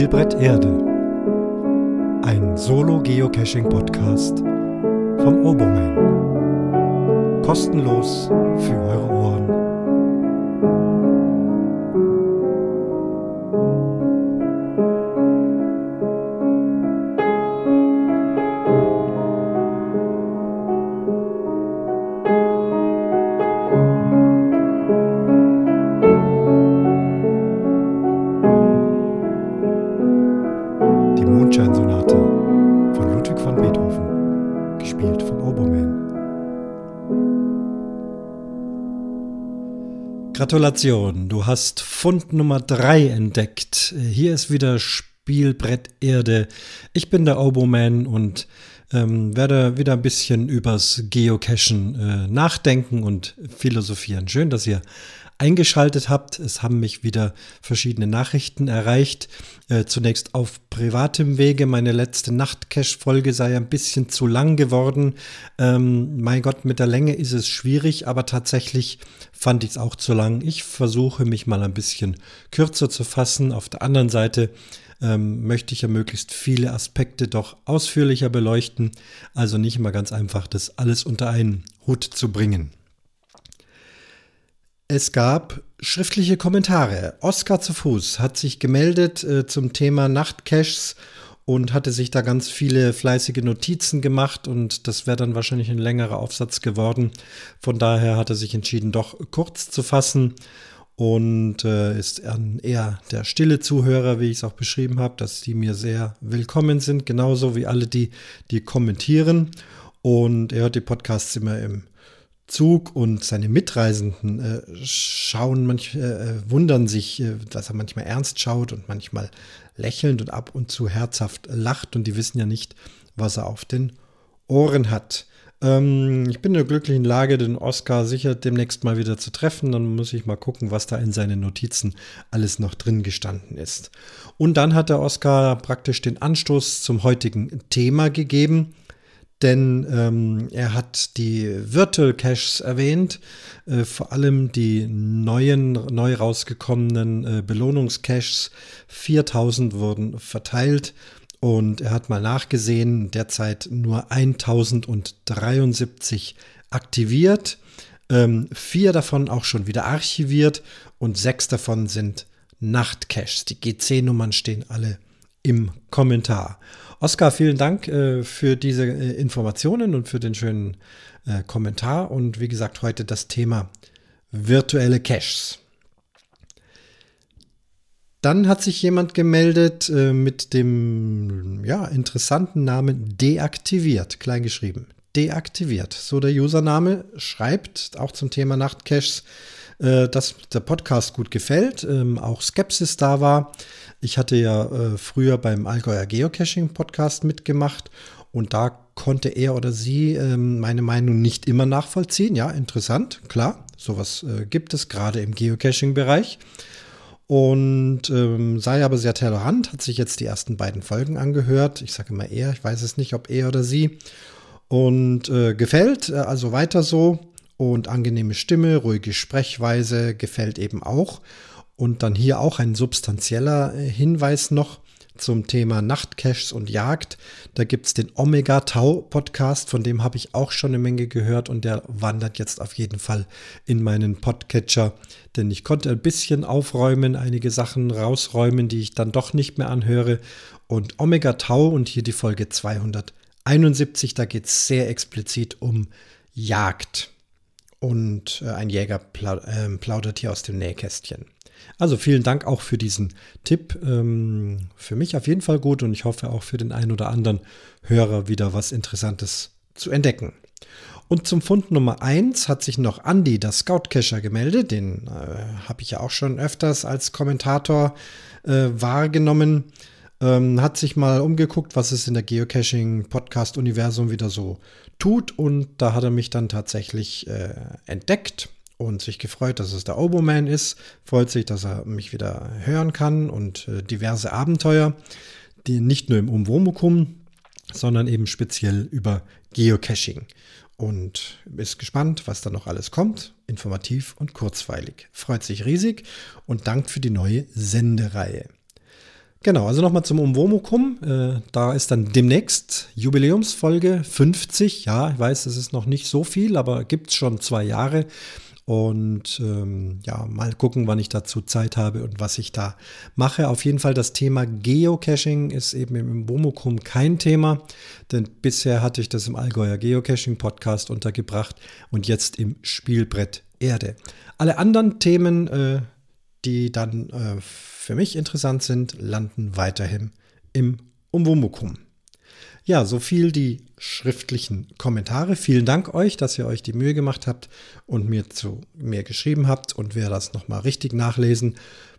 Spielbrett Erde. Ein Solo-Geocaching-Podcast vom Oboman. Kostenlos für eure Ohren. Gratulation, du hast Fund Nummer 3 entdeckt. Hier ist wieder Spielbrett Erde. Ich bin der Oboman und ähm, werde wieder ein bisschen übers Geocachen äh, nachdenken und philosophieren. Schön, dass ihr eingeschaltet habt. Es haben mich wieder verschiedene Nachrichten erreicht. Äh, zunächst auf privatem Wege. Meine letzte Nachtcache-Folge sei ein bisschen zu lang geworden. Ähm, mein Gott, mit der Länge ist es schwierig, aber tatsächlich fand ich es auch zu lang. Ich versuche mich mal ein bisschen kürzer zu fassen. Auf der anderen Seite ähm, möchte ich ja möglichst viele Aspekte doch ausführlicher beleuchten. Also nicht immer ganz einfach, das alles unter einen Hut zu bringen. Es gab schriftliche Kommentare. Oskar zu Fuß hat sich gemeldet äh, zum Thema Nachtcaches und hatte sich da ganz viele fleißige Notizen gemacht und das wäre dann wahrscheinlich ein längerer Aufsatz geworden. Von daher hat er sich entschieden, doch kurz zu fassen und äh, ist eher der stille Zuhörer, wie ich es auch beschrieben habe, dass die mir sehr willkommen sind, genauso wie alle die, die kommentieren. Und er hört die Podcasts immer im Zug und seine Mitreisenden äh, schauen manch, äh, wundern sich, äh, dass er manchmal ernst schaut und manchmal lächelnd und ab und zu herzhaft lacht und die wissen ja nicht, was er auf den Ohren hat. Ähm, ich bin in der glücklichen Lage, den Oscar sicher demnächst mal wieder zu treffen. Dann muss ich mal gucken, was da in seinen Notizen alles noch drin gestanden ist. Und dann hat der Oscar praktisch den Anstoß zum heutigen Thema gegeben denn ähm, er hat die Virtual Caches erwähnt, äh, vor allem die neuen, neu rausgekommenen äh, Belohnungscaches. 4000 wurden verteilt und er hat mal nachgesehen, derzeit nur 1073 aktiviert, ähm, vier davon auch schon wieder archiviert und sechs davon sind Nachtcaches. Die GC-Nummern stehen alle im Kommentar. Oskar, vielen Dank äh, für diese äh, Informationen und für den schönen äh, Kommentar. Und wie gesagt, heute das Thema virtuelle Caches. Dann hat sich jemand gemeldet äh, mit dem ja, interessanten Namen deaktiviert, kleingeschrieben. Deaktiviert. So der Username schreibt auch zum Thema Nachtcaches, äh, dass der Podcast gut gefällt, ähm, auch Skepsis da war. Ich hatte ja äh, früher beim Allgäuer Geocaching Podcast mitgemacht und da konnte er oder sie ähm, meine Meinung nicht immer nachvollziehen. Ja, interessant, klar, sowas äh, gibt es gerade im Geocaching-Bereich. Und ähm, sei aber sehr tolerant, hat sich jetzt die ersten beiden Folgen angehört. Ich sage immer er, ich weiß es nicht, ob er oder sie. Und äh, gefällt, äh, also weiter so. Und angenehme Stimme, ruhige Sprechweise gefällt eben auch. Und dann hier auch ein substanzieller äh, Hinweis noch zum Thema Nachtcaches und Jagd. Da gibt es den Omega Tau Podcast, von dem habe ich auch schon eine Menge gehört und der wandert jetzt auf jeden Fall in meinen Podcatcher, denn ich konnte ein bisschen aufräumen, einige Sachen rausräumen, die ich dann doch nicht mehr anhöre. Und Omega Tau und hier die Folge 271, da geht es sehr explizit um Jagd. Und äh, ein Jäger ähm, plaudert hier aus dem Nähkästchen. Also vielen Dank auch für diesen Tipp. Ähm, für mich auf jeden Fall gut und ich hoffe auch für den einen oder anderen Hörer wieder was Interessantes zu entdecken. Und zum Fund Nummer 1 hat sich noch Andy, der Scoutcacher, gemeldet. Den äh, habe ich ja auch schon öfters als Kommentator äh, wahrgenommen. Ähm, hat sich mal umgeguckt, was es in der Geocaching-Podcast-Universum wieder so tut. Und da hat er mich dann tatsächlich äh, entdeckt und sich gefreut, dass es der Oboman ist, freut sich, dass er mich wieder hören kann und äh, diverse Abenteuer, die nicht nur im Umwomukum, sondern eben speziell über Geocaching. Und ist gespannt, was da noch alles kommt. Informativ und kurzweilig. Freut sich riesig und dankt für die neue Sendereihe. Genau, also nochmal zum Umwomukum. Äh, da ist dann demnächst Jubiläumsfolge 50. Ja, ich weiß, es ist noch nicht so viel, aber gibt es schon zwei Jahre. Und ähm, ja, mal gucken, wann ich dazu Zeit habe und was ich da mache. Auf jeden Fall das Thema Geocaching ist eben im Womukum kein Thema, denn bisher hatte ich das im Allgäuer Geocaching Podcast untergebracht und jetzt im Spielbrett Erde. Alle anderen Themen, äh, die dann äh, für mich interessant sind, landen weiterhin im Umwomukum. Ja, so viel die schriftlichen Kommentare. Vielen Dank euch, dass ihr euch die Mühe gemacht habt und mir zu mir geschrieben habt. Und wer das nochmal richtig nachlesen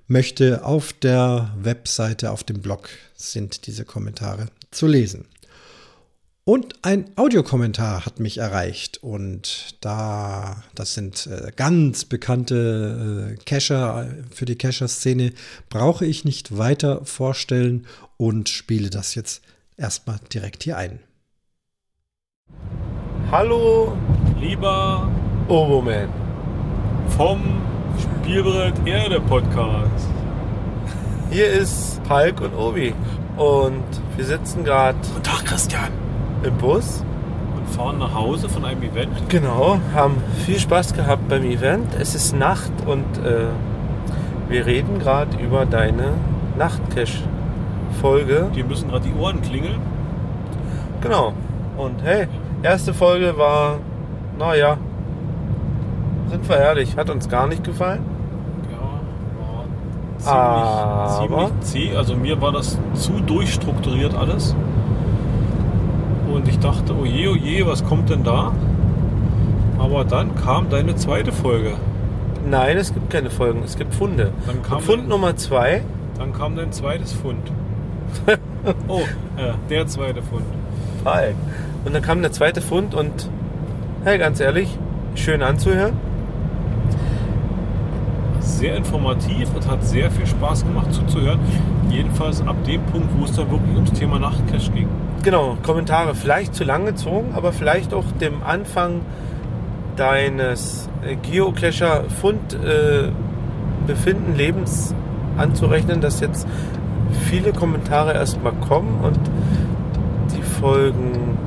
möchte, auf der Webseite, auf dem Blog sind diese Kommentare zu lesen. Und ein Audiokommentar hat mich erreicht und da, das sind äh, ganz bekannte äh, Cacher für die Cacher-Szene, brauche ich nicht weiter vorstellen und spiele das jetzt erstmal direkt hier ein. Hallo, lieber Oboman vom Spielbrett Erde Podcast. Hier ist Palk und Obi und wir sitzen gerade. Guten Tag, Christian. Im Bus. Und fahren nach Hause von einem Event. Genau, haben viel Spaß gehabt beim Event. Es ist Nacht und äh, wir reden gerade über deine Nachtcash Folge. Die müssen gerade die Ohren klingeln. Genau. Und hey, erste Folge war, naja, sind wir ehrlich, hat uns gar nicht gefallen. Ja, war ziemlich, ziemlich zäh. Also mir war das zu durchstrukturiert alles. Und ich dachte, oh je, oh je, was kommt denn da? Aber dann kam deine zweite Folge. Nein, es gibt keine Folgen, es gibt Funde. Dann kam Fund Nummer zwei. Dann kam dein zweites Fund. oh, äh, der zweite Fund. Falk. Und dann kam der zweite Fund und, hey, ganz ehrlich, schön anzuhören. Sehr informativ und hat sehr viel Spaß gemacht zuzuhören. Jedenfalls ab dem Punkt, wo es dann wirklich ums Thema Nachtcash ging. Genau, Kommentare vielleicht zu lang gezogen, aber vielleicht auch dem Anfang deines Geocacher-Fund-Befinden, äh, Lebens anzurechnen, dass jetzt viele Kommentare erstmal kommen und die Folgen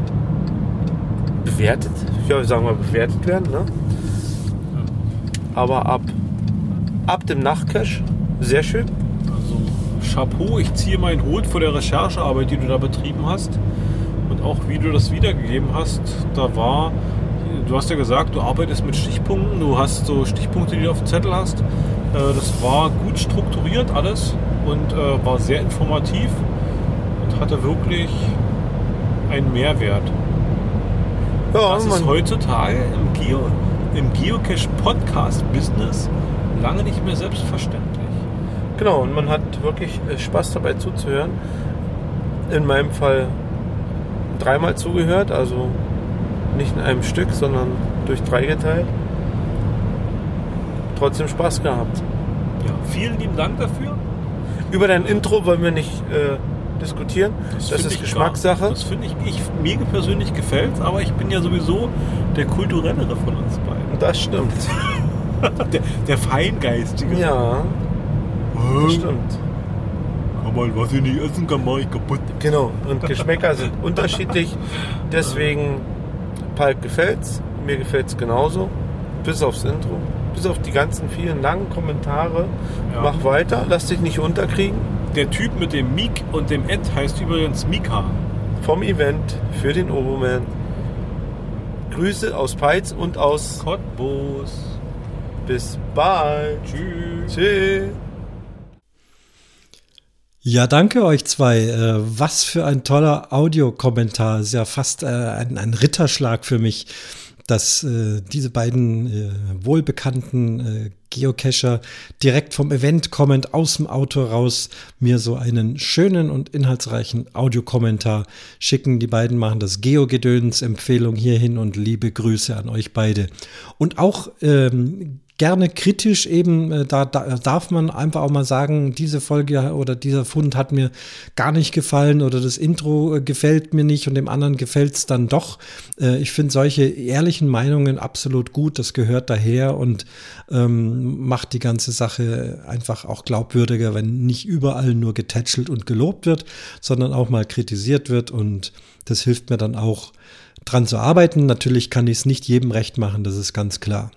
bewertet, ja, sagen wir bewertet werden. Ne? Aber ab, ab dem Nachtcash, sehr schön. Also Chapeau, ich ziehe meinen Hut vor der Recherchearbeit, die du da betrieben hast und auch wie du das wiedergegeben hast. Da war, du hast ja gesagt, du arbeitest mit Stichpunkten, du hast so Stichpunkte, die du auf dem Zettel hast. Äh, das war gut strukturiert alles und äh, war sehr informativ und hatte wirklich einen Mehrwert. Ja, das ist heutzutage im, Geo, im Geocache-Podcast-Business lange nicht mehr selbstverständlich. Genau, und man hat wirklich äh, Spaß dabei zuzuhören. In meinem Fall dreimal zugehört, also nicht in einem Stück, sondern durch drei geteilt. Trotzdem Spaß gehabt. Ja, vielen lieben Dank dafür. Über dein Intro wollen wir nicht äh, diskutieren. Das, das ist Geschmackssache. Das finde ich, ich, mir persönlich gefällt aber ich bin ja sowieso der kulturellere von uns beiden. Das stimmt. der, der Feingeistige. Ja. Das stimmt. Kann man, was ich nicht essen kann, mache ich kaputt. Genau. Und Geschmäcker sind unterschiedlich. Deswegen, Palk gefällt's. Mir gefällt's genauso. Bis aufs Intro bis auf die ganzen vielen langen Kommentare. Ja. Mach weiter, lass dich nicht unterkriegen. Der Typ mit dem Mik und dem Ed heißt übrigens Mika. Vom Event für den Oboman. Grüße aus Peitz und aus Cottbus. Bis bald. Tschüss. Tschüss. Ja, danke euch zwei. Äh, was für ein toller Audiokommentar. Ist ja fast äh, ein, ein Ritterschlag für mich dass äh, diese beiden äh, wohlbekannten äh, Geocacher direkt vom Event kommend aus dem Auto raus mir so einen schönen und inhaltsreichen Audiokommentar schicken. Die beiden machen das Geogedöns. Empfehlung hierhin und liebe Grüße an euch beide. Und auch ähm, gerne kritisch eben, äh, da, da, darf man einfach auch mal sagen, diese Folge oder dieser Fund hat mir gar nicht gefallen oder das Intro äh, gefällt mir nicht und dem anderen gefällt es dann doch. Äh, ich finde solche ehrlichen Meinungen absolut gut, das gehört daher und ähm, macht die ganze Sache einfach auch glaubwürdiger, wenn nicht überall nur getätschelt und gelobt wird, sondern auch mal kritisiert wird und das hilft mir dann auch dran zu arbeiten. Natürlich kann ich es nicht jedem recht machen, das ist ganz klar.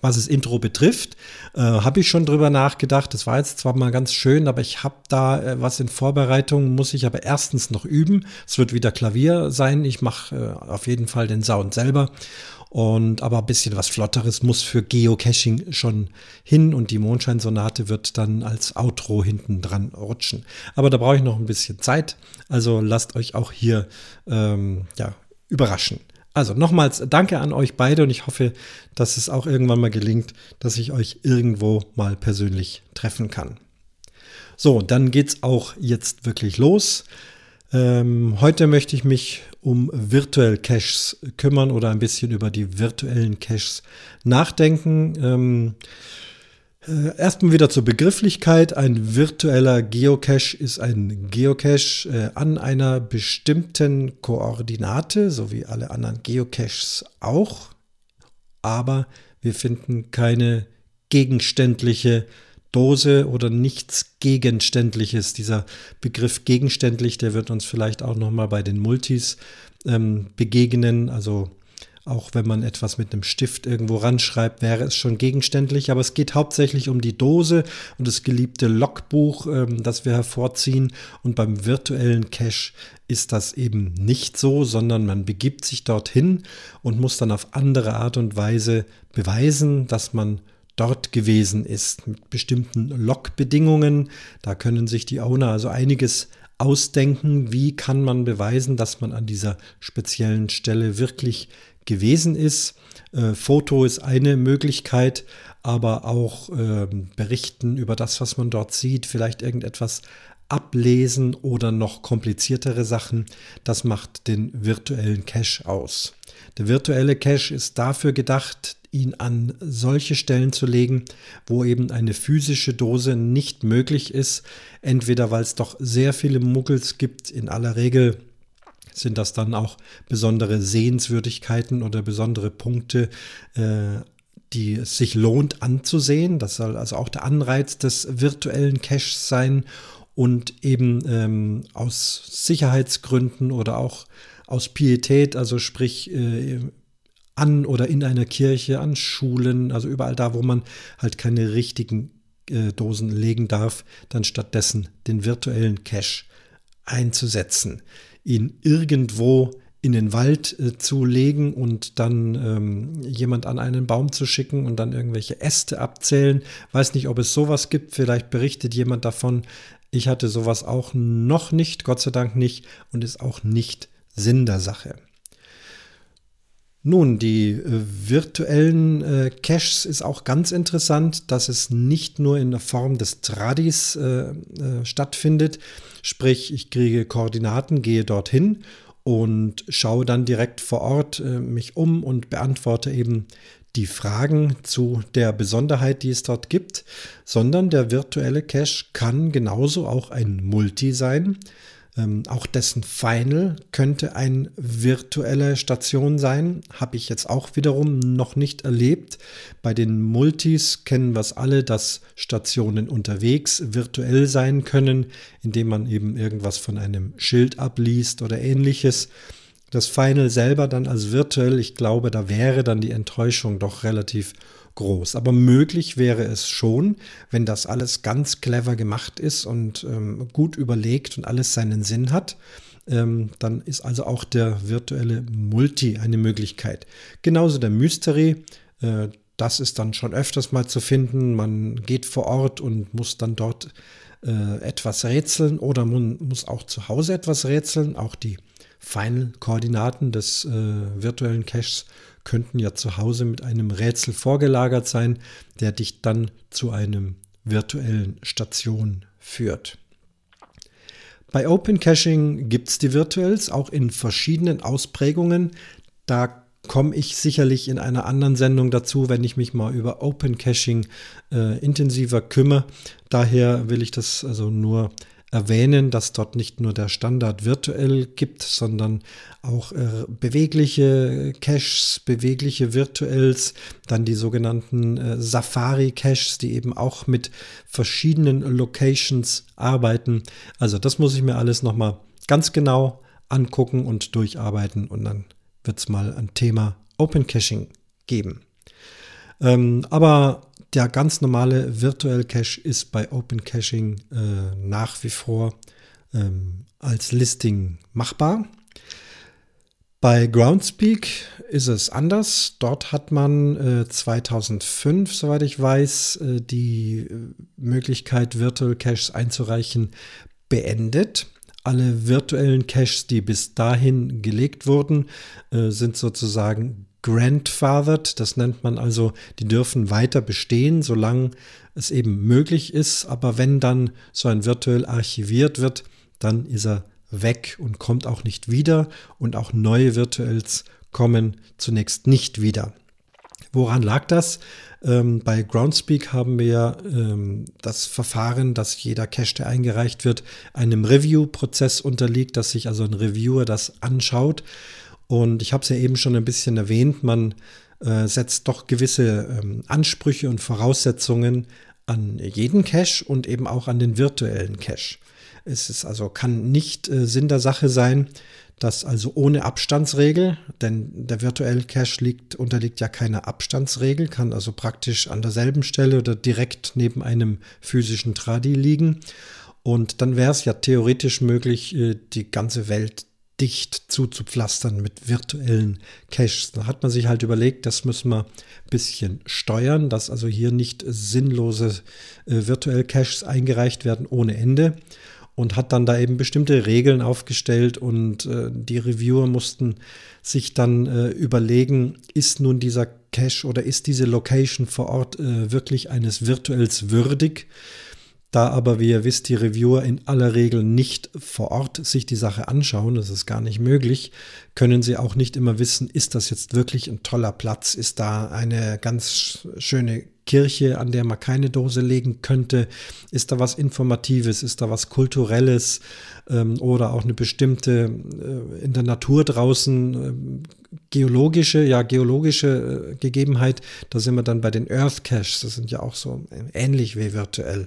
Was das Intro betrifft, äh, habe ich schon drüber nachgedacht. Das war jetzt zwar mal ganz schön, aber ich habe da äh, was in Vorbereitung, muss ich aber erstens noch üben. Es wird wieder Klavier sein. Ich mache äh, auf jeden Fall den Sound selber. Und aber ein bisschen was Flotteres muss für Geocaching schon hin und die Mondscheinsonate wird dann als Outro hinten dran rutschen. Aber da brauche ich noch ein bisschen Zeit. Also lasst euch auch hier ähm, ja, überraschen. Also nochmals danke an euch beide und ich hoffe, dass es auch irgendwann mal gelingt, dass ich euch irgendwo mal persönlich treffen kann. So, dann geht's auch jetzt wirklich los. Ähm, heute möchte ich mich um Virtual Caches kümmern oder ein bisschen über die virtuellen Caches nachdenken. Ähm, äh, erstmal wieder zur Begrifflichkeit. Ein virtueller Geocache ist ein Geocache äh, an einer bestimmten Koordinate, so wie alle anderen Geocaches auch. Aber wir finden keine gegenständliche Dose oder nichts Gegenständliches. Dieser Begriff gegenständlich, der wird uns vielleicht auch nochmal bei den Multis ähm, begegnen. Also auch wenn man etwas mit einem Stift irgendwo ranschreibt, wäre es schon gegenständlich. Aber es geht hauptsächlich um die Dose und das geliebte Logbuch, ähm, das wir hervorziehen. Und beim virtuellen Cache ist das eben nicht so, sondern man begibt sich dorthin und muss dann auf andere Art und Weise beweisen, dass man dort gewesen ist mit bestimmten Logbedingungen. Da können sich die Owner also einiges ausdenken, wie kann man beweisen, dass man an dieser speziellen Stelle wirklich gewesen ist. Äh, Foto ist eine Möglichkeit, aber auch äh, berichten über das, was man dort sieht, vielleicht irgendetwas ablesen oder noch kompliziertere Sachen. Das macht den virtuellen Cache aus. Der virtuelle Cache ist dafür gedacht, ihn an solche Stellen zu legen, wo eben eine physische Dose nicht möglich ist. Entweder weil es doch sehr viele Muggels gibt, in aller Regel sind das dann auch besondere Sehenswürdigkeiten oder besondere Punkte, äh, die es sich lohnt anzusehen. Das soll also auch der Anreiz des virtuellen Caches sein und eben ähm, aus Sicherheitsgründen oder auch aus Pietät, also sprich äh, an oder in einer Kirche, an Schulen, also überall da, wo man halt keine richtigen äh, Dosen legen darf, dann stattdessen den virtuellen Cache einzusetzen ihn irgendwo in den Wald äh, zu legen und dann ähm, jemand an einen Baum zu schicken und dann irgendwelche Äste abzählen. Weiß nicht, ob es sowas gibt. Vielleicht berichtet jemand davon. Ich hatte sowas auch noch nicht, Gott sei Dank nicht, und ist auch nicht Sinn der Sache. Nun, die äh, virtuellen äh, Caches ist auch ganz interessant, dass es nicht nur in der Form des Tradis äh, äh, stattfindet, Sprich, ich kriege Koordinaten, gehe dorthin und schaue dann direkt vor Ort äh, mich um und beantworte eben die Fragen zu der Besonderheit, die es dort gibt, sondern der virtuelle Cache kann genauso auch ein Multi sein. Ähm, auch dessen Final könnte eine virtuelle Station sein. Habe ich jetzt auch wiederum noch nicht erlebt. Bei den Multis kennen wir es alle, dass Stationen unterwegs virtuell sein können, indem man eben irgendwas von einem Schild abliest oder ähnliches. Das Final selber dann als virtuell, ich glaube, da wäre dann die Enttäuschung doch relativ groß. Aber möglich wäre es schon, wenn das alles ganz clever gemacht ist und ähm, gut überlegt und alles seinen Sinn hat. Ähm, dann ist also auch der virtuelle Multi eine Möglichkeit. Genauso der Mystery. Äh, das ist dann schon öfters mal zu finden. Man geht vor Ort und muss dann dort äh, etwas rätseln oder man muss auch zu Hause etwas rätseln. Auch die Final-Koordinaten des äh, virtuellen Caches könnten ja zu Hause mit einem Rätsel vorgelagert sein, der dich dann zu einem virtuellen Station führt. Bei Open Caching gibt es die Virtuals auch in verschiedenen Ausprägungen. Da komme ich sicherlich in einer anderen Sendung dazu, wenn ich mich mal über Open Caching äh, intensiver kümmere. Daher will ich das also nur erwähnen, dass dort nicht nur der Standard virtuell gibt, sondern auch äh, bewegliche Caches, bewegliche Virtuals, dann die sogenannten äh, Safari-Caches, die eben auch mit verschiedenen Locations arbeiten. Also das muss ich mir alles nochmal ganz genau angucken und durcharbeiten und dann wird es mal ein Thema Open Caching geben. Ähm, aber der ganz normale Virtual Cache ist bei Open Caching äh, nach wie vor ähm, als Listing machbar. Bei Groundspeak ist es anders. Dort hat man äh, 2005, soweit ich weiß, äh, die äh, Möglichkeit, Virtual Caches einzureichen, beendet. Alle virtuellen Caches, die bis dahin gelegt wurden, äh, sind sozusagen grandfathered. Das nennt man also, die dürfen weiter bestehen, solange es eben möglich ist. Aber wenn dann so ein virtuell archiviert wird, dann ist er weg und kommt auch nicht wieder. Und auch neue Virtuals kommen zunächst nicht wieder. Woran lag das? Ähm, bei Groundspeak haben wir ähm, das Verfahren, dass jeder Cache, der eingereicht wird, einem Review-Prozess unterliegt, dass sich also ein Reviewer das anschaut. Und ich habe es ja eben schon ein bisschen erwähnt, man äh, setzt doch gewisse ähm, Ansprüche und Voraussetzungen an jeden Cache und eben auch an den virtuellen Cache. Es ist also kann nicht äh, Sinn der Sache sein, dass also ohne Abstandsregel, denn der virtuelle Cache liegt, unterliegt ja keiner Abstandsregel, kann also praktisch an derselben Stelle oder direkt neben einem physischen Tradi liegen. Und dann wäre es ja theoretisch möglich, äh, die ganze Welt dicht zuzupflastern mit virtuellen Caches. Da hat man sich halt überlegt, das müssen wir ein bisschen steuern, dass also hier nicht sinnlose äh, virtuelle Caches eingereicht werden ohne Ende und hat dann da eben bestimmte Regeln aufgestellt und äh, die Reviewer mussten sich dann äh, überlegen, ist nun dieser Cache oder ist diese Location vor Ort äh, wirklich eines Virtuels würdig? Da aber, wie ihr wisst, die Reviewer in aller Regel nicht vor Ort sich die Sache anschauen, das ist gar nicht möglich, können sie auch nicht immer wissen, ist das jetzt wirklich ein toller Platz, ist da eine ganz schöne Kirche, an der man keine Dose legen könnte? Ist da was Informatives? Ist da was Kulturelles? Ähm, oder auch eine bestimmte äh, in der Natur draußen äh, geologische, ja, geologische äh, Gegebenheit? Da sind wir dann bei den Earth Caches. Das sind ja auch so ähnlich wie virtuell.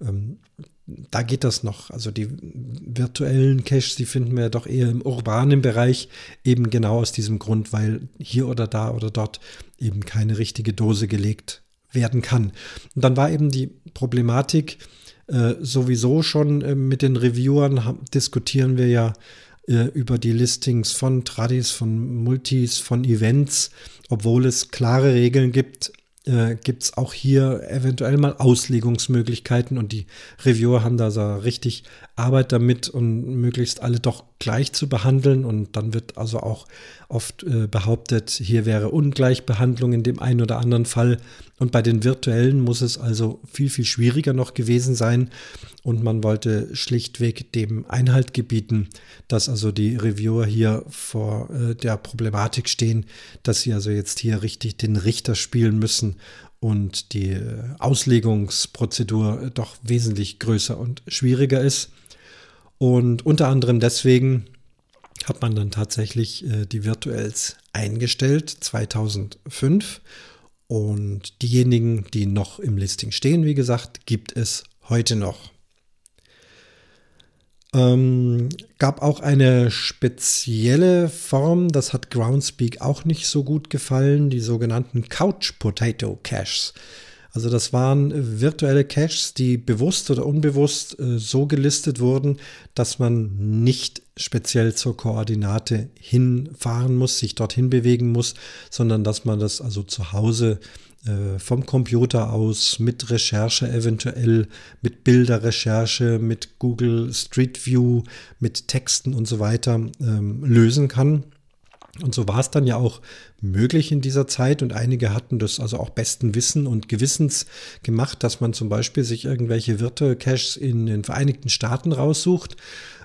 Ähm, da geht das noch. Also die virtuellen Caches, die finden wir ja doch eher im urbanen Bereich, eben genau aus diesem Grund, weil hier oder da oder dort eben keine richtige Dose gelegt werden kann. Und dann war eben die Problematik äh, sowieso schon äh, mit den Reviewern, haben, diskutieren wir ja äh, über die Listings von Tradis, von Multis, von Events, obwohl es klare Regeln gibt, äh, gibt es auch hier eventuell mal Auslegungsmöglichkeiten und die Reviewer haben da so richtig Arbeit damit und möglichst alle doch gleich zu behandeln. Und dann wird also auch oft äh, behauptet, hier wäre Ungleichbehandlung in dem einen oder anderen Fall und bei den virtuellen muss es also viel, viel schwieriger noch gewesen sein und man wollte schlichtweg dem Einhalt gebieten, dass also die Reviewer hier vor äh, der Problematik stehen, dass sie also jetzt hier richtig den Richter spielen müssen und die äh, Auslegungsprozedur doch wesentlich größer und schwieriger ist. Und unter anderem deswegen hat man dann tatsächlich äh, die Virtuals eingestellt 2005 und diejenigen, die noch im Listing stehen, wie gesagt, gibt es heute noch. Ähm, gab auch eine spezielle Form, das hat Groundspeak auch nicht so gut gefallen, die sogenannten Couch Potato Caches. Also das waren virtuelle Caches, die bewusst oder unbewusst äh, so gelistet wurden, dass man nicht speziell zur Koordinate hinfahren muss, sich dorthin bewegen muss, sondern dass man das also zu Hause äh, vom Computer aus mit Recherche eventuell, mit Bilderrecherche, mit Google Street View, mit Texten und so weiter ähm, lösen kann. Und so war es dann ja auch möglich in dieser Zeit. Und einige hatten das also auch besten Wissen und Gewissens gemacht, dass man zum Beispiel sich irgendwelche Virtual Caches in den Vereinigten Staaten raussucht,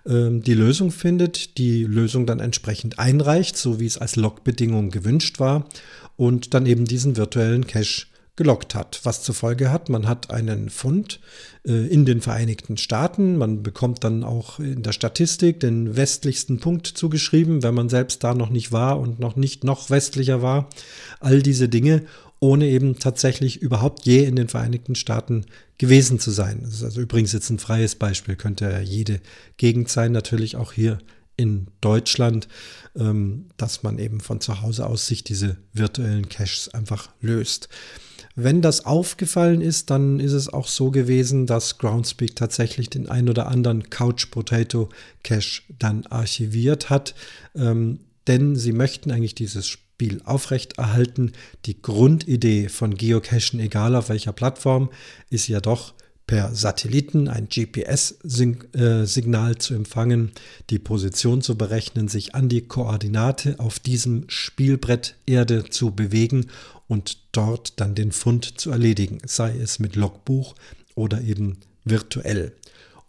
ähm, die Lösung findet, die Lösung dann entsprechend einreicht, so wie es als Logbedingung gewünscht war und dann eben diesen virtuellen Cache gelockt hat, was zur Folge hat, man hat einen Fund äh, in den Vereinigten Staaten, man bekommt dann auch in der Statistik den westlichsten Punkt zugeschrieben, wenn man selbst da noch nicht war und noch nicht noch westlicher war, all diese Dinge, ohne eben tatsächlich überhaupt je in den Vereinigten Staaten gewesen zu sein. Das ist also übrigens jetzt ein freies Beispiel, könnte ja jede Gegend sein, natürlich auch hier in Deutschland, ähm, dass man eben von zu Hause aus sich diese virtuellen Caches einfach löst. Wenn das aufgefallen ist, dann ist es auch so gewesen, dass Groundspeak tatsächlich den ein oder anderen Couch Potato Cache dann archiviert hat, ähm, denn sie möchten eigentlich dieses Spiel aufrechterhalten. Die Grundidee von Geocachen, egal auf welcher Plattform, ist ja doch per Satelliten ein GPS-Signal äh, zu empfangen, die Position zu berechnen, sich an die Koordinate auf diesem Spielbrett Erde zu bewegen und dort dann den Fund zu erledigen, sei es mit Logbuch oder eben virtuell.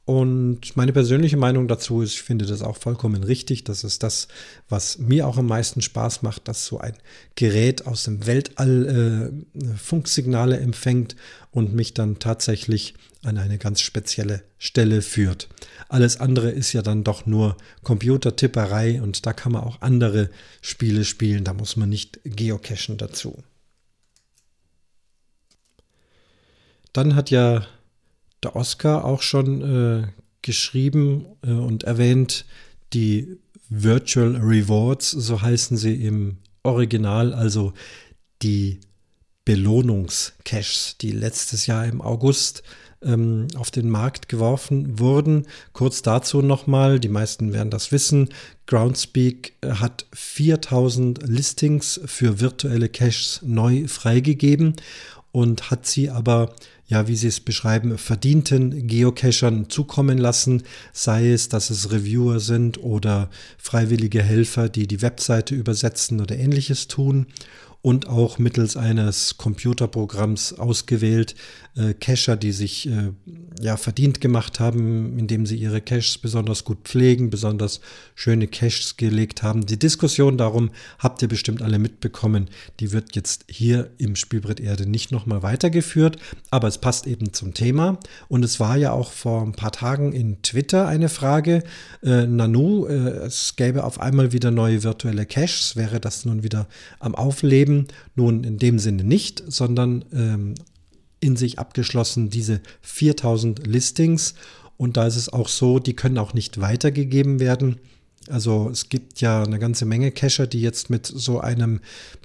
Und meine persönliche Meinung dazu ist, ich finde das auch vollkommen richtig. Das ist das, was mir auch am meisten Spaß macht, dass so ein Gerät aus dem Weltall äh, Funksignale empfängt und mich dann tatsächlich an eine ganz spezielle Stelle führt. Alles andere ist ja dann doch nur Computertipperei und da kann man auch andere Spiele spielen. Da muss man nicht geocachen dazu. Dann hat ja der Oscar auch schon äh, geschrieben äh, und erwähnt, die Virtual Rewards, so heißen sie im Original, also die Belohnungscaches, die letztes Jahr im August ähm, auf den Markt geworfen wurden. Kurz dazu nochmal, die meisten werden das wissen, Groundspeak äh, hat 4000 Listings für virtuelle Caches neu freigegeben und hat sie aber ja, wie Sie es beschreiben, verdienten Geocachern zukommen lassen, sei es, dass es Reviewer sind oder freiwillige Helfer, die die Webseite übersetzen oder ähnliches tun und auch mittels eines Computerprogramms ausgewählt äh, Cacher, die sich äh, ja verdient gemacht haben, indem sie ihre Caches besonders gut pflegen, besonders schöne Caches gelegt haben. Die Diskussion darum habt ihr bestimmt alle mitbekommen. Die wird jetzt hier im Spielbrett Erde nicht nochmal weitergeführt, aber es passt eben zum Thema. Und es war ja auch vor ein paar Tagen in Twitter eine Frage, äh, Nanu, äh, es gäbe auf einmal wieder neue virtuelle Caches, wäre das nun wieder am Aufleben? Eben nun in dem Sinne nicht, sondern ähm, in sich abgeschlossen diese 4000 Listings. Und da ist es auch so, die können auch nicht weitergegeben werden. Also es gibt ja eine ganze Menge Cacher, die jetzt mit so einem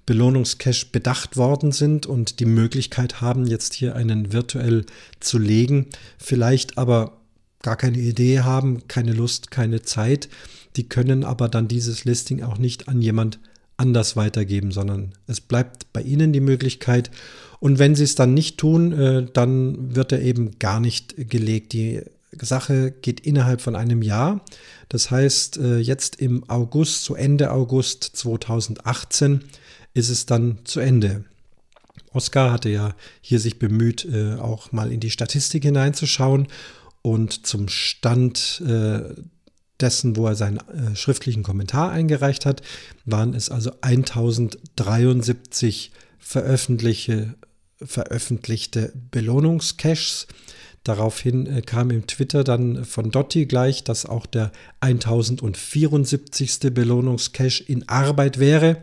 Belohnungscache bedacht worden sind und die Möglichkeit haben, jetzt hier einen virtuell zu legen, vielleicht aber gar keine Idee haben, keine Lust, keine Zeit. Die können aber dann dieses Listing auch nicht an jemand anders weitergeben, sondern es bleibt bei Ihnen die Möglichkeit. Und wenn Sie es dann nicht tun, äh, dann wird er eben gar nicht gelegt. Die Sache geht innerhalb von einem Jahr. Das heißt, äh, jetzt im August, zu Ende August 2018, ist es dann zu Ende. Oskar hatte ja hier sich bemüht, äh, auch mal in die Statistik hineinzuschauen. Und zum Stand dessen, wo er seinen äh, schriftlichen Kommentar eingereicht hat, waren es also 1073 veröffentlichte, veröffentlichte Belohnungscaches. Daraufhin äh, kam im Twitter dann von Dotti gleich, dass auch der 1074. Belohnungscache in Arbeit wäre.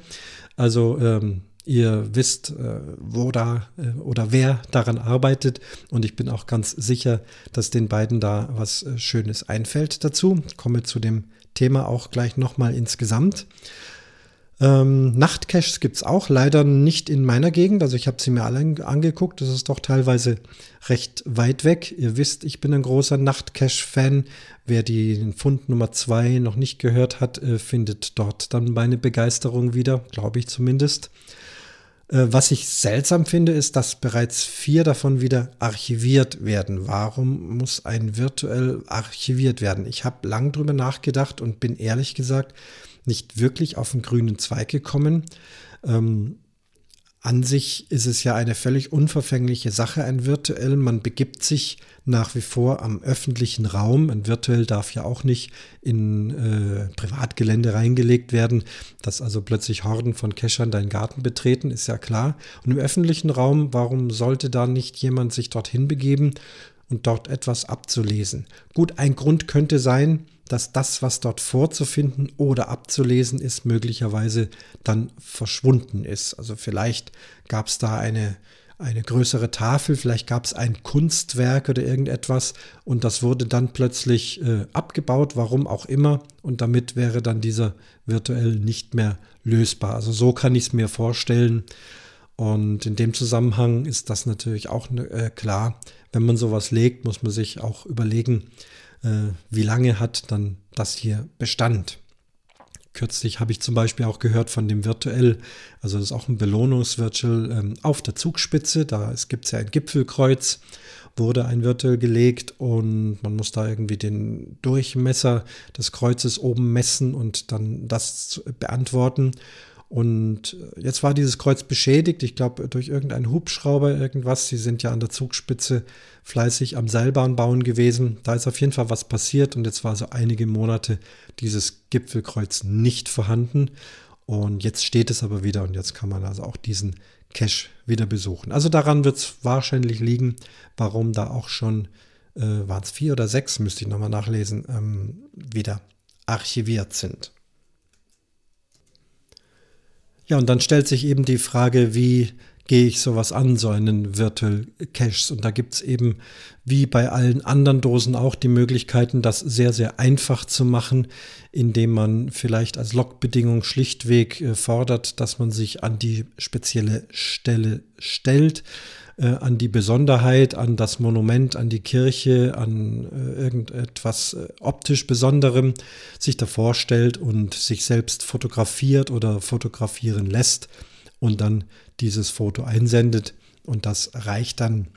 Also ähm, Ihr wisst, äh, wo da äh, oder wer daran arbeitet. Und ich bin auch ganz sicher, dass den beiden da was äh, Schönes einfällt dazu. Ich komme zu dem Thema auch gleich nochmal insgesamt. Ähm, Nachtcaches gibt es auch, leider nicht in meiner Gegend. Also ich habe sie mir alle angeguckt. Das ist doch teilweise recht weit weg. Ihr wisst, ich bin ein großer Nachtcache-Fan. Wer den Fund Nummer 2 noch nicht gehört hat, äh, findet dort dann meine Begeisterung wieder, glaube ich zumindest. Äh, was ich seltsam finde, ist, dass bereits vier davon wieder archiviert werden. Warum muss ein virtuell archiviert werden? Ich habe lang drüber nachgedacht und bin ehrlich gesagt nicht wirklich auf den grünen Zweig gekommen. Ähm, an sich ist es ja eine völlig unverfängliche Sache, ein virtuell. Man begibt sich nach wie vor am öffentlichen Raum. Ein virtuell darf ja auch nicht in äh, Privatgelände reingelegt werden, dass also plötzlich Horden von Keschern deinen Garten betreten, ist ja klar. Und im öffentlichen Raum, warum sollte da nicht jemand sich dorthin begeben und dort etwas abzulesen? Gut, ein Grund könnte sein, dass das, was dort vorzufinden oder abzulesen ist, möglicherweise dann verschwunden ist. Also vielleicht gab es da eine, eine größere Tafel, vielleicht gab es ein Kunstwerk oder irgendetwas und das wurde dann plötzlich äh, abgebaut, warum auch immer, und damit wäre dann dieser virtuell nicht mehr lösbar. Also so kann ich es mir vorstellen. Und in dem Zusammenhang ist das natürlich auch äh, klar. Wenn man sowas legt, muss man sich auch überlegen, wie lange hat dann das hier Bestand. Kürzlich habe ich zum Beispiel auch gehört von dem Virtuell, also das ist auch ein Belohnungsvirtual ähm, auf der Zugspitze, da gibt es ja ein Gipfelkreuz, wurde ein Virtual gelegt und man muss da irgendwie den Durchmesser des Kreuzes oben messen und dann das beantworten. Und jetzt war dieses Kreuz beschädigt, ich glaube durch irgendeinen Hubschrauber, irgendwas. Sie sind ja an der Zugspitze fleißig am Seilbahn bauen gewesen. Da ist auf jeden Fall was passiert und jetzt war so einige Monate dieses Gipfelkreuz nicht vorhanden. Und jetzt steht es aber wieder und jetzt kann man also auch diesen Cache wieder besuchen. Also daran wird es wahrscheinlich liegen, warum da auch schon, äh, waren es vier oder sechs, müsste ich nochmal nachlesen, ähm, wieder archiviert sind. Ja, und dann stellt sich eben die Frage, wie gehe ich sowas an, so einen Virtual Caches. Und da gibt es eben wie bei allen anderen Dosen auch die Möglichkeiten, das sehr, sehr einfach zu machen, indem man vielleicht als Logbedingung schlichtweg äh, fordert, dass man sich an die spezielle Stelle stellt äh, an die Besonderheit, an das Monument, an die Kirche, an äh, irgendetwas äh, optisch Besonderem sich davor stellt und sich selbst fotografiert oder fotografieren lässt und dann dieses Foto einsendet. Und das reicht dann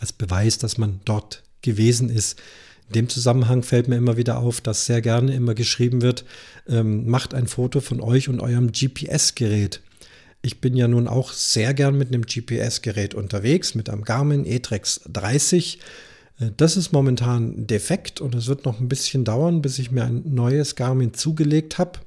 als Beweis, dass man dort gewesen ist. In dem Zusammenhang fällt mir immer wieder auf, dass sehr gerne immer geschrieben wird, ähm, macht ein Foto von euch und eurem GPS-Gerät. Ich bin ja nun auch sehr gern mit einem GPS-Gerät unterwegs, mit einem Garmin E-Trex 30. Äh, das ist momentan defekt und es wird noch ein bisschen dauern, bis ich mir ein neues Garmin zugelegt habe.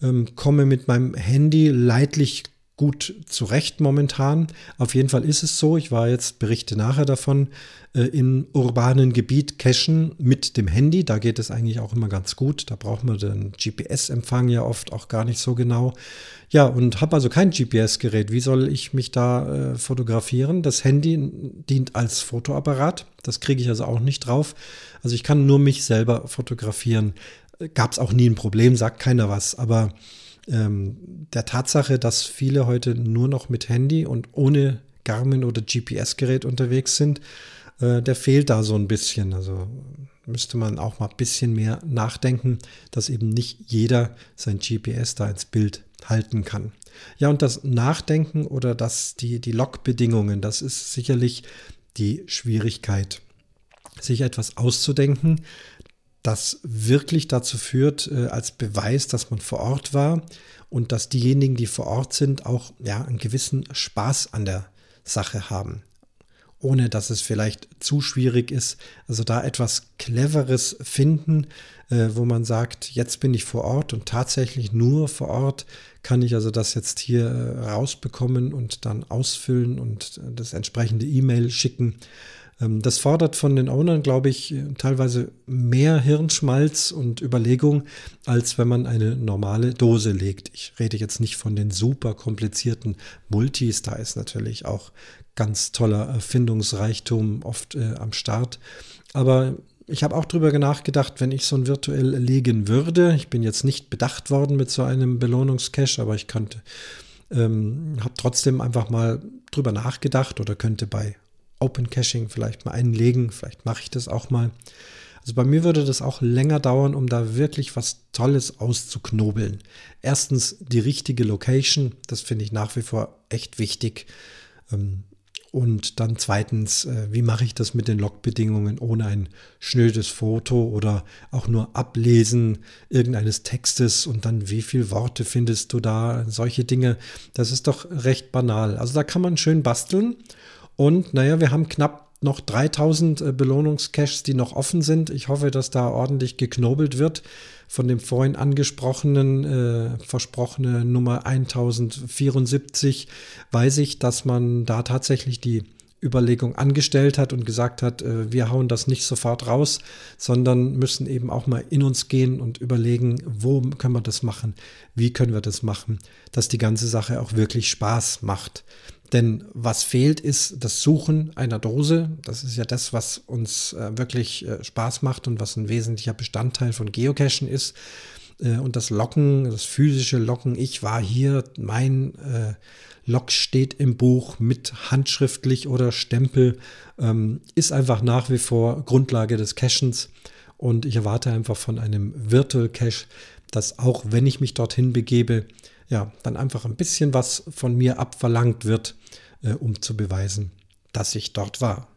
Ähm, komme mit meinem Handy leidlich gut zurecht momentan. Auf jeden Fall ist es so, ich war jetzt, berichte nachher davon, äh, im urbanen Gebiet cachen mit dem Handy. Da geht es eigentlich auch immer ganz gut. Da braucht man den GPS-Empfang ja oft auch gar nicht so genau. Ja, und habe also kein GPS-Gerät. Wie soll ich mich da äh, fotografieren? Das Handy dient als Fotoapparat. Das kriege ich also auch nicht drauf. Also ich kann nur mich selber fotografieren. Gab es auch nie ein Problem, sagt keiner was. Aber ähm, der Tatsache, dass viele heute nur noch mit Handy und ohne Garmin oder GPS-Gerät unterwegs sind, äh, der fehlt da so ein bisschen. Also müsste man auch mal ein bisschen mehr nachdenken, dass eben nicht jeder sein GPS da ins Bild halten kann. Ja, und das Nachdenken oder das, die, die Logbedingungen, das ist sicherlich die Schwierigkeit, sich etwas auszudenken, das wirklich dazu führt, äh, als Beweis, dass man vor Ort war und dass diejenigen, die vor Ort sind, auch ja, einen gewissen Spaß an der Sache haben. Ohne dass es vielleicht zu schwierig ist. Also da etwas Cleveres finden, äh, wo man sagt, jetzt bin ich vor Ort und tatsächlich nur vor Ort kann ich also das jetzt hier äh, rausbekommen und dann ausfüllen und äh, das entsprechende E-Mail schicken. Ähm, das fordert von den Ownern, glaube ich, teilweise mehr Hirnschmalz und Überlegung, als wenn man eine normale Dose legt. Ich rede jetzt nicht von den super komplizierten Multis, da ist natürlich auch ganz toller Erfindungsreichtum oft äh, am Start. Aber ich habe auch darüber nachgedacht, wenn ich so ein virtuell legen würde. Ich bin jetzt nicht bedacht worden mit so einem Belohnungscache, aber ich könnte, ähm, habe trotzdem einfach mal drüber nachgedacht oder könnte bei Open Caching vielleicht mal einlegen. Vielleicht mache ich das auch mal. Also bei mir würde das auch länger dauern, um da wirklich was Tolles auszuknobeln. Erstens die richtige Location, das finde ich nach wie vor echt wichtig. Ähm, Und dann zweitens, äh, wie mache ich das mit den Logbedingungen ohne ein schnödes Foto oder auch nur Ablesen irgendeines Textes und dann wie viele Worte findest du da? Solche Dinge, das ist doch recht banal. Also da kann man schön basteln. Und naja, wir haben knapp noch 3000 äh, Belohnungscaches, die noch offen sind. Ich hoffe, dass da ordentlich geknobelt wird. Von dem vorhin angesprochenen, äh, versprochene Nummer 1074 weiß ich, dass man da tatsächlich die Überlegung angestellt hat und gesagt hat, äh, wir hauen das nicht sofort raus, sondern müssen eben auch mal in uns gehen und überlegen, wo können wir das machen, wie können wir das machen, dass die ganze Sache auch wirklich Spaß macht. Denn was fehlt, ist das Suchen einer Dose. Das ist ja das, was uns äh, wirklich äh, Spaß macht und was ein wesentlicher Bestandteil von Geocachen ist. Äh, und das Locken, das physische Locken, ich war hier, mein äh, Log steht im Buch mit handschriftlich oder Stempel, ähm, ist einfach nach wie vor Grundlage des Cachens. Und ich erwarte einfach von einem Virtual Cache, dass auch wenn ich mich dorthin begebe, ja, dann einfach ein bisschen was von mir abverlangt wird, äh, um zu beweisen, dass ich dort war.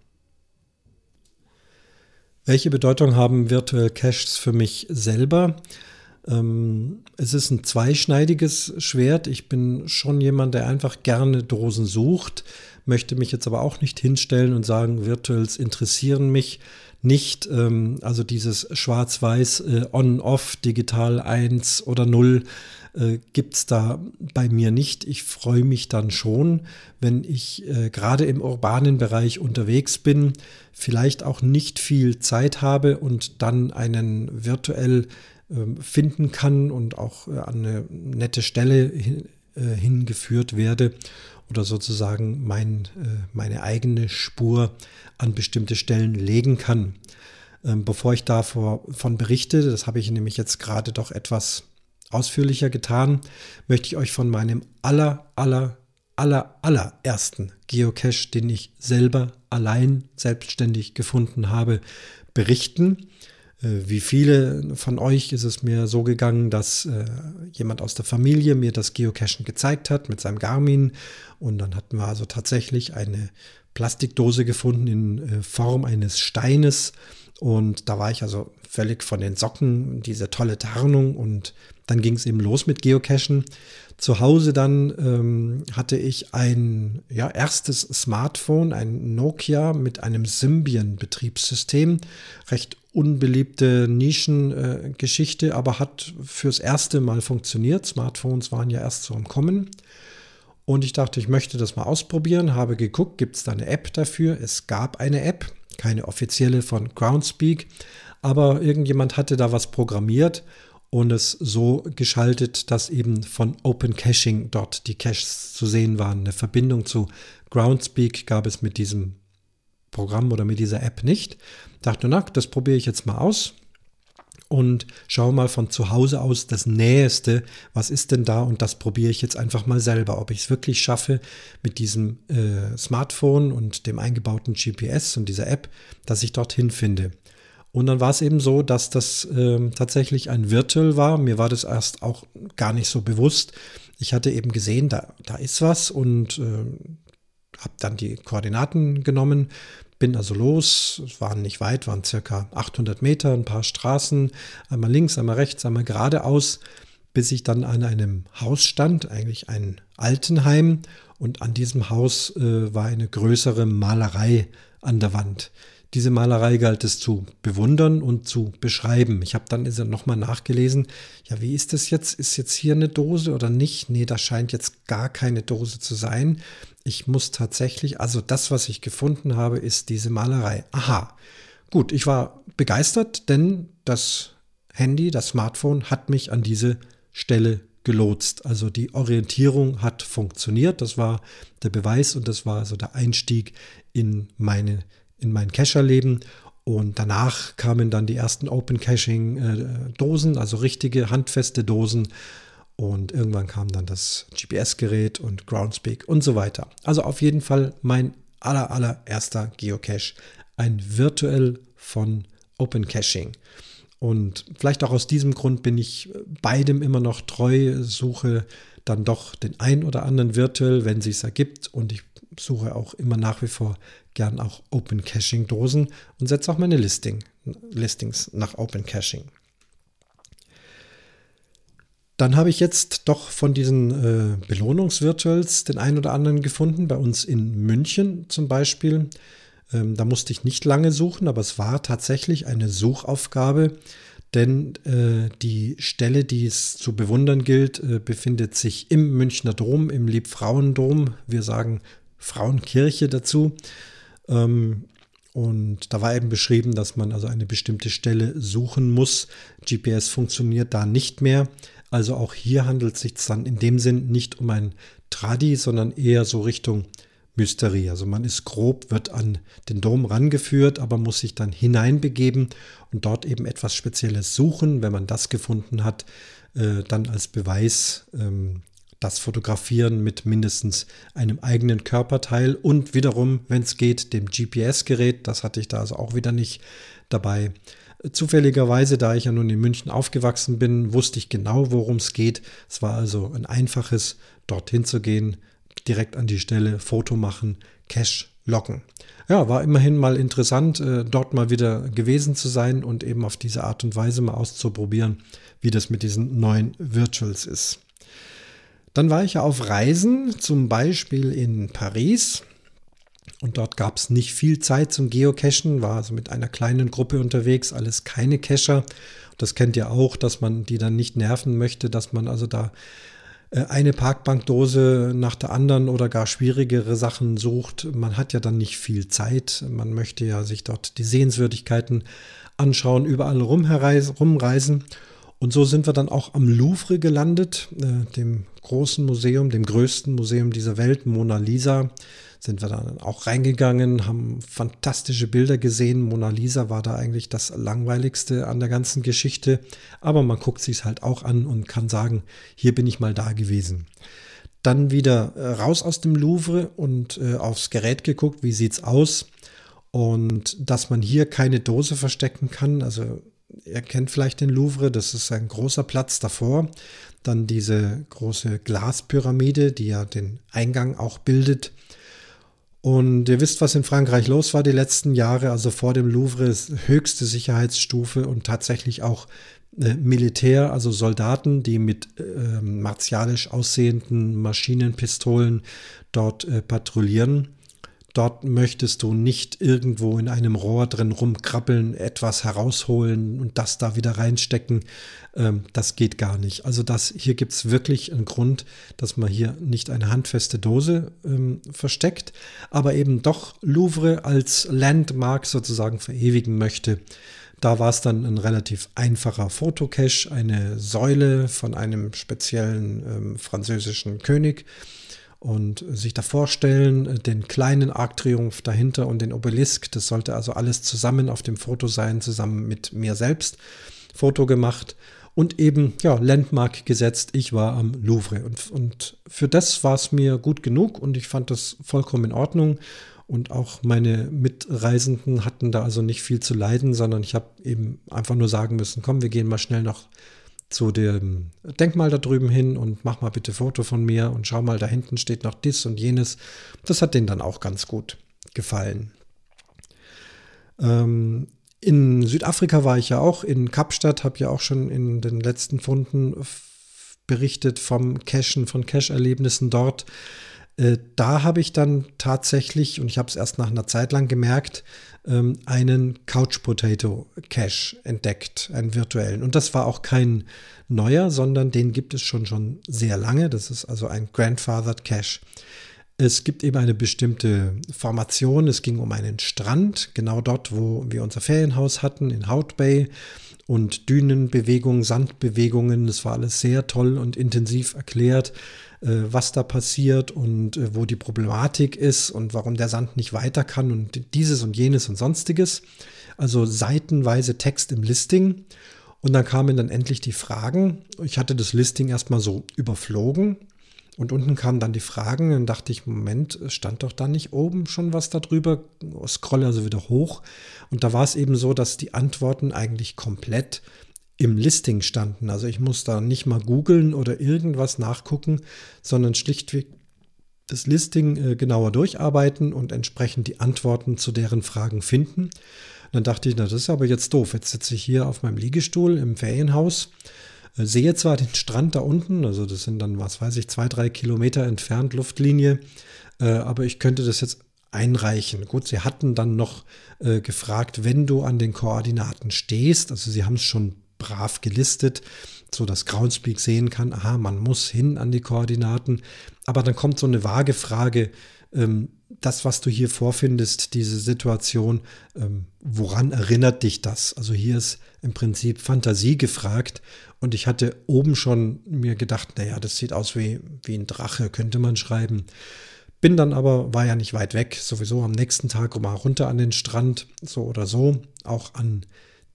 Welche Bedeutung haben Virtual Caches für mich selber? Ähm, es ist ein zweischneidiges Schwert. Ich bin schon jemand, der einfach gerne Dosen sucht, möchte mich jetzt aber auch nicht hinstellen und sagen, Virtuals interessieren mich nicht. Ähm, also dieses Schwarz-Weiß, äh, On-Off, Digital 1 oder 0 äh, gibt es da bei mir nicht. Ich freue mich dann schon, wenn ich äh, gerade im urbanen Bereich unterwegs bin, vielleicht auch nicht viel Zeit habe und dann einen virtuell äh, finden kann und auch äh, an eine nette Stelle hin, äh, hingeführt werde oder sozusagen mein, meine eigene Spur an bestimmte Stellen legen kann. Ähm, bevor ich davon berichte, das habe ich nämlich jetzt gerade doch etwas ausführlicher getan, möchte ich euch von meinem aller, aller, aller, allerersten Geocache, den ich selber allein selbstständig gefunden habe, berichten. Äh, wie viele von euch ist es mir so gegangen, dass äh, jemand aus der Familie mir das Geocachen gezeigt hat mit seinem Garmin und dann hatten wir also tatsächlich eine Plastikdose gefunden in äh, Form eines Steines und da war ich also völlig von den Socken, diese tolle Tarnung und dann ging es eben los mit Geocachen. Zu Hause dann ähm, hatte ich ein ja, erstes Smartphone, ein Nokia mit einem Symbian-Betriebssystem. Recht unbeliebte Nischengeschichte, äh, aber hat fürs erste Mal funktioniert. Smartphones waren ja erst so im Kommen. Und ich dachte, ich möchte das mal ausprobieren, habe geguckt, gibt es da eine App dafür? Es gab eine App, keine offizielle von Groundspeak, aber irgendjemand hatte da was programmiert und es so geschaltet, dass eben von Open Caching dort die Caches zu sehen waren. Eine Verbindung zu Groundspeak gab es mit diesem Programm oder mit dieser App nicht. Dachte, na, das probiere ich jetzt mal aus und schaue mal von zu Hause aus das Näheste, was ist denn da und das probiere ich jetzt einfach mal selber, ob ich es wirklich schaffe mit diesem äh, Smartphone und dem eingebauten GPS und dieser App, dass ich dorthin finde. Und dann war es eben so, dass das äh, tatsächlich ein Virtual war. Mir war das erst auch gar nicht so bewusst. Ich hatte eben gesehen, da, da ist was und äh, habe dann die Koordinaten genommen, bin also los. Es waren nicht weit, waren circa 800 Meter, ein paar Straßen, einmal links, einmal rechts, einmal geradeaus, bis ich dann an einem Haus stand, eigentlich ein Altenheim. Und an diesem Haus äh, war eine größere Malerei an der Wand. Diese Malerei galt es zu bewundern und zu beschreiben. Ich habe dann nochmal nachgelesen, ja, wie ist das jetzt? Ist jetzt hier eine Dose oder nicht? Nee, das scheint jetzt gar keine Dose zu sein. Ich muss tatsächlich, also das, was ich gefunden habe, ist diese Malerei. Aha. Gut, ich war begeistert, denn das Handy, das Smartphone hat mich an diese Stelle gelotst. Also die Orientierung hat funktioniert. Das war der Beweis und das war also der Einstieg in meine in mein Cacher-Leben. Und danach kamen dann die ersten Open Caching-Dosen, also richtige handfeste Dosen. Und irgendwann kam dann das GPS-Gerät und Groundspeak und so weiter. Also auf jeden Fall mein aller, allererster Geocache. Ein virtuell von Open Caching. Und vielleicht auch aus diesem Grund bin ich beidem immer noch treu, suche dann doch den ein oder anderen Virtual, wenn es sich ergibt. Und ich suche auch immer nach wie vor gern auch Open Caching Dosen und setze auch meine Listing, Listings nach Open Caching. Dann habe ich jetzt doch von diesen äh, Belohnungsvirtuals den einen oder anderen gefunden, bei uns in München zum Beispiel. Ähm, da musste ich nicht lange suchen, aber es war tatsächlich eine Suchaufgabe, denn äh, die Stelle, die es zu bewundern gilt, äh, befindet sich im Münchner Dom, im Liebfrauendom. Wir sagen Frauenkirche dazu. Ähm, und da war eben beschrieben, dass man also eine bestimmte Stelle suchen muss. GPS funktioniert da nicht mehr. Also auch hier handelt es sich dann in dem Sinn nicht um ein Tradi, sondern eher so Richtung Mysterie. Also man ist grob, wird an den Dom rangeführt, aber muss sich dann hineinbegeben und dort eben etwas Spezielles suchen. Wenn man das gefunden hat, äh, dann als Beweis ähm, das fotografieren mit mindestens einem eigenen Körperteil und wiederum, wenn es geht, dem GPS-Gerät. Das hatte ich da also auch wieder nicht dabei. Zufälligerweise, da ich ja nun in München aufgewachsen bin, wusste ich genau, worum es geht. Es war also ein einfaches, dorthin zu gehen, direkt an die Stelle, Foto machen, Cash locken. Ja, war immerhin mal interessant, äh, dort mal wieder gewesen zu sein und eben auf diese Art und Weise mal auszuprobieren, wie das mit diesen neuen Virtuals ist. Dann war ich ja auf Reisen, zum Beispiel in Paris. Und dort gab es nicht viel Zeit zum Geocachen, war also mit einer kleinen Gruppe unterwegs, alles keine Cacher. Das kennt ihr auch, dass man die dann nicht nerven möchte, dass man also da äh, eine Parkbankdose nach der anderen oder gar schwierigere Sachen sucht. Man hat ja dann nicht viel Zeit. Man möchte ja sich dort die Sehenswürdigkeiten anschauen, überall rumreisen. Und so sind wir dann auch am Louvre gelandet, äh, dem großen Museum, dem größten Museum dieser Welt, Mona Lisa sind wir dann auch reingegangen, haben fantastische Bilder gesehen. Mona Lisa war da eigentlich das langweiligste an der ganzen Geschichte, aber man guckt sich es halt auch an und kann sagen, hier bin ich mal da gewesen. Dann wieder äh, raus aus dem Louvre und äh, aufs Gerät geguckt, wie sieht's aus? Und dass man hier keine Dose verstecken kann, also ihr kennt vielleicht den Louvre, das ist ein großer Platz davor. Dann diese große Glaspyramide, die ja den Eingang auch bildet. Und ihr wisst, was in Frankreich los war die letzten Jahre. Also vor dem Louvre ist höchste Sicherheitsstufe und tatsächlich auch äh, Militär, also Soldaten, die mit äh, martialisch aussehenden Maschinenpistolen dort äh, patrouillieren. Dort möchtest du nicht irgendwo in einem Rohr drin rumkrabbeln, etwas herausholen und das da wieder reinstecken. Ähm, das geht gar nicht. Also das, hier gibt es wirklich einen Grund, dass man hier nicht eine handfeste Dose ähm, versteckt, aber eben doch Louvre als Landmark sozusagen verewigen möchte. Da war es dann ein relativ einfacher Fotocache, eine Säule von einem speziellen ähm, französischen König und sich da vorstellen, den kleinen Arc-Triumph dahinter und den Obelisk. Das sollte also alles zusammen auf dem Foto sein, zusammen mit mir selbst. Foto gemacht und eben, ja, Landmark gesetzt. Ich war am Louvre und, und für das war es mir gut genug und ich fand das vollkommen in Ordnung. Und auch meine Mitreisenden hatten da also nicht viel zu leiden, sondern ich habe eben einfach nur sagen müssen, komm, wir gehen mal schnell noch zu dem Denkmal da drüben hin und mach mal bitte Foto von mir und schau mal, da hinten steht noch dies und jenes. Das hat denen dann auch ganz gut gefallen. Ähm, in Südafrika war ich ja auch, in Kapstadt, habe ja auch schon in den letzten Funden berichtet vom Cachen, von Cache-Erlebnissen dort. Äh, da habe ich dann tatsächlich, und ich habe es erst nach einer Zeit lang gemerkt, ähm, einen Couch Potato Cache entdeckt, einen virtuellen. Und das war auch kein neuer, sondern den gibt es schon schon sehr lange. Das ist also ein Grandfathered Cache. Es gibt eben eine bestimmte Formation. Es ging um einen Strand, genau dort, wo wir unser Ferienhaus hatten, in Hout Bay. Und Dünenbewegungen, Sandbewegungen, das war alles sehr toll und intensiv erklärt. Äh, was da passiert und äh, wo die Problematik ist und warum der Sand nicht weiter kann und dieses und jenes und sonstiges. Also seitenweise Text im Listing. Und dann kamen dann endlich die Fragen. Ich hatte das Listing erstmal so überflogen. Und unten kamen dann die Fragen. Dann dachte ich, Moment, stand doch da nicht oben schon was darüber? Scrolle also wieder hoch. Und da war es eben so, dass die Antworten eigentlich komplett im Listing standen. Also ich muss da nicht mal googeln oder irgendwas nachgucken, sondern schlichtweg das Listing äh, genauer durcharbeiten und entsprechend die Antworten zu deren Fragen finden. Dann dachte ich, na, das ist aber jetzt doof. Jetzt sitze ich hier auf meinem Liegestuhl im Ferienhaus, äh, sehe zwar den Strand da unten, also das sind dann, was weiß ich, zwei, drei Kilometer entfernt Luftlinie, äh, aber ich könnte das jetzt einreichen. Gut, sie hatten dann noch gefragt, wenn du an den Koordinaten stehst, also sie haben es schon brav gelistet, so dass Groundspeak sehen kann, aha, man muss hin an die Koordinaten. Aber dann kommt so eine vage Frage, ähm, das, was du hier vorfindest, diese Situation, ähm, woran erinnert dich das? Also hier ist im Prinzip Fantasie gefragt und ich hatte oben schon mir gedacht, naja, das sieht aus wie, wie ein Drache, könnte man schreiben. Bin dann aber, war ja nicht weit weg, sowieso am nächsten Tag mal runter an den Strand, so oder so, auch an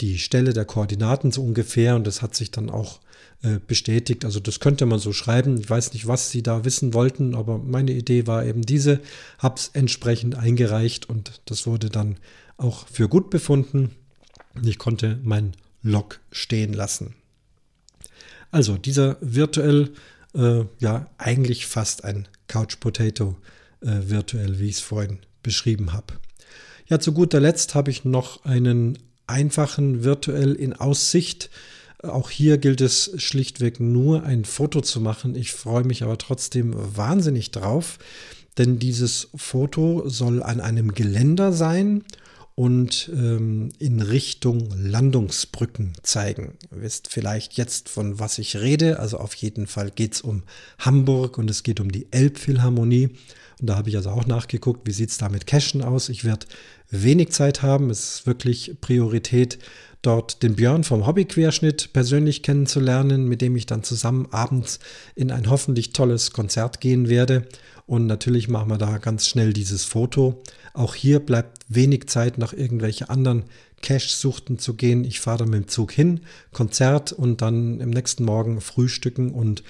die Stelle der Koordinaten so ungefähr und das hat sich dann auch äh, bestätigt. Also das könnte man so schreiben. Ich weiß nicht, was Sie da wissen wollten, aber meine Idee war eben diese, habe es entsprechend eingereicht und das wurde dann auch für gut befunden. Ich konnte mein Log stehen lassen. Also dieser virtuell, äh, ja eigentlich fast ein Couch Potato äh, virtuell, wie ich es vorhin beschrieben habe. Ja, zu guter Letzt habe ich noch einen einfachen virtuell in Aussicht. Auch hier gilt es schlichtweg nur ein Foto zu machen. Ich freue mich aber trotzdem wahnsinnig drauf, denn dieses Foto soll an einem Geländer sein und ähm, in Richtung Landungsbrücken zeigen. Ihr wisst vielleicht jetzt, von was ich rede. Also auf jeden Fall geht es um Hamburg und es geht um die Elbphilharmonie. Und da habe ich also auch nachgeguckt, wie sieht es da mit Cashen aus. Ich werde wenig Zeit haben. Es ist wirklich Priorität, dort den Björn vom Hobbyquerschnitt persönlich kennenzulernen, mit dem ich dann zusammen abends in ein hoffentlich tolles Konzert gehen werde. Und natürlich machen wir da ganz schnell dieses Foto. Auch hier bleibt wenig Zeit, nach irgendwelche anderen Cache-Suchten zu gehen. Ich fahre dann mit dem Zug hin, Konzert und dann im nächsten Morgen frühstücken und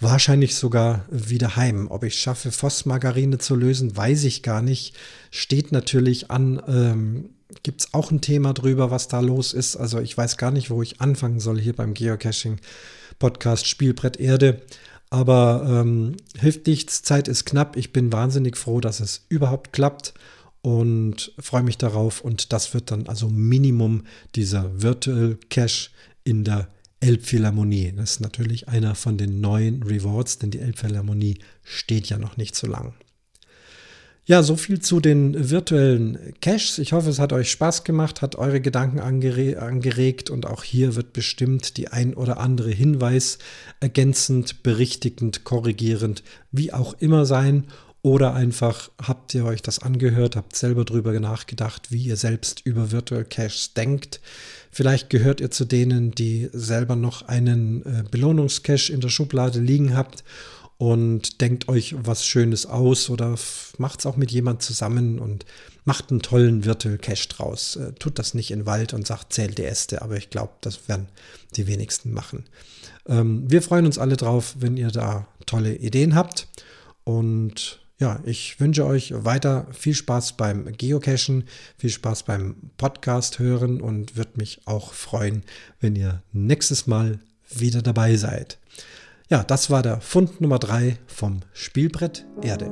wahrscheinlich sogar wieder heim. Ob ich schaffe, Phosmargarine zu lösen, weiß ich gar nicht. Steht natürlich an. Ähm, Gibt es auch ein Thema drüber, was da los ist? Also ich weiß gar nicht, wo ich anfangen soll hier beim Geocaching-Podcast Spielbrett Erde. Aber ähm, hilft nichts, Zeit ist knapp. Ich bin wahnsinnig froh, dass es überhaupt klappt und freue mich darauf. Und das wird dann also Minimum dieser Virtual Cache in der Elbphilharmonie. Das ist natürlich einer von den neuen Rewards, denn die Elbphilharmonie steht ja noch nicht so lang. Ja, so viel zu den virtuellen Caches. Ich hoffe, es hat euch Spaß gemacht, hat eure Gedanken angere angeregt und auch hier wird bestimmt die ein oder andere Hinweis ergänzend, berichtigend, korrigierend, wie auch immer sein. Oder einfach habt ihr euch das angehört, habt selber drüber nachgedacht, wie ihr selbst über Virtual Caches denkt. Vielleicht gehört ihr zu denen, die selber noch einen äh, Belohnungscache in der Schublade liegen habt und denkt euch was Schönes aus oder macht es auch mit jemand zusammen und macht einen tollen Virtual Cache draus. Äh, tut das nicht in Wald und sagt, zählt die Äste, aber ich glaube, das werden die wenigsten machen. Ähm, wir freuen uns alle drauf, wenn ihr da tolle Ideen habt und ja, ich wünsche euch weiter viel Spaß beim Geocachen, viel Spaß beim Podcast hören und würde mich auch freuen, wenn ihr nächstes Mal wieder dabei seid. Ja, das war der Fund Nummer 3 vom Spielbrett Erde.